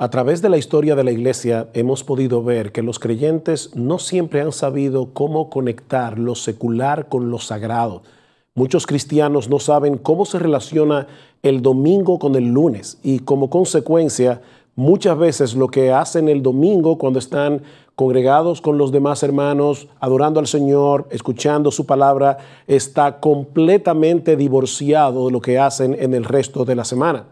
A través de la historia de la iglesia hemos podido ver que los creyentes no siempre han sabido cómo conectar lo secular con lo sagrado. Muchos cristianos no saben cómo se relaciona el domingo con el lunes y como consecuencia muchas veces lo que hacen el domingo cuando están congregados con los demás hermanos, adorando al Señor, escuchando su palabra, está completamente divorciado de lo que hacen en el resto de la semana.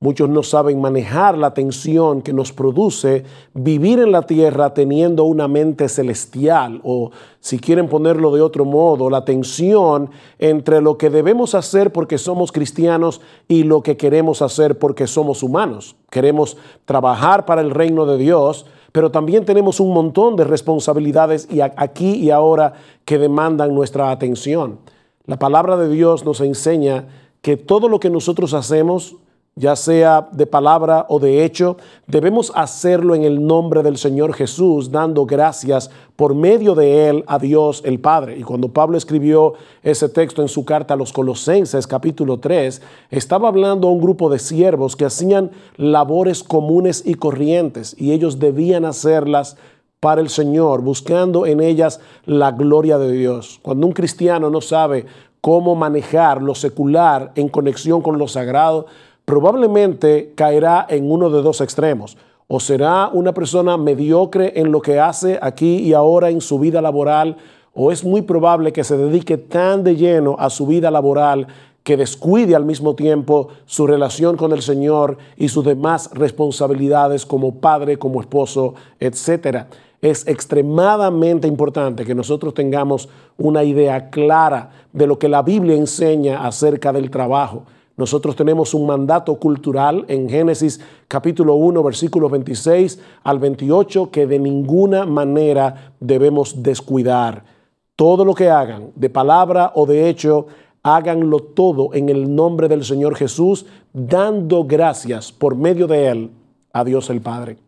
Muchos no saben manejar la tensión que nos produce vivir en la tierra teniendo una mente celestial o, si quieren ponerlo de otro modo, la tensión entre lo que debemos hacer porque somos cristianos y lo que queremos hacer porque somos humanos. Queremos trabajar para el reino de Dios, pero también tenemos un montón de responsabilidades y aquí y ahora que demandan nuestra atención. La palabra de Dios nos enseña que todo lo que nosotros hacemos, ya sea de palabra o de hecho, debemos hacerlo en el nombre del Señor Jesús, dando gracias por medio de Él a Dios el Padre. Y cuando Pablo escribió ese texto en su carta a los Colosenses capítulo 3, estaba hablando a un grupo de siervos que hacían labores comunes y corrientes y ellos debían hacerlas para el Señor, buscando en ellas la gloria de Dios. Cuando un cristiano no sabe cómo manejar lo secular en conexión con lo sagrado, probablemente caerá en uno de dos extremos. O será una persona mediocre en lo que hace aquí y ahora en su vida laboral, o es muy probable que se dedique tan de lleno a su vida laboral que descuide al mismo tiempo su relación con el Señor y sus demás responsabilidades como padre, como esposo, etc. Es extremadamente importante que nosotros tengamos una idea clara de lo que la Biblia enseña acerca del trabajo. Nosotros tenemos un mandato cultural en Génesis capítulo 1, versículos 26 al 28 que de ninguna manera debemos descuidar. Todo lo que hagan, de palabra o de hecho, háganlo todo en el nombre del Señor Jesús, dando gracias por medio de Él a Dios el Padre.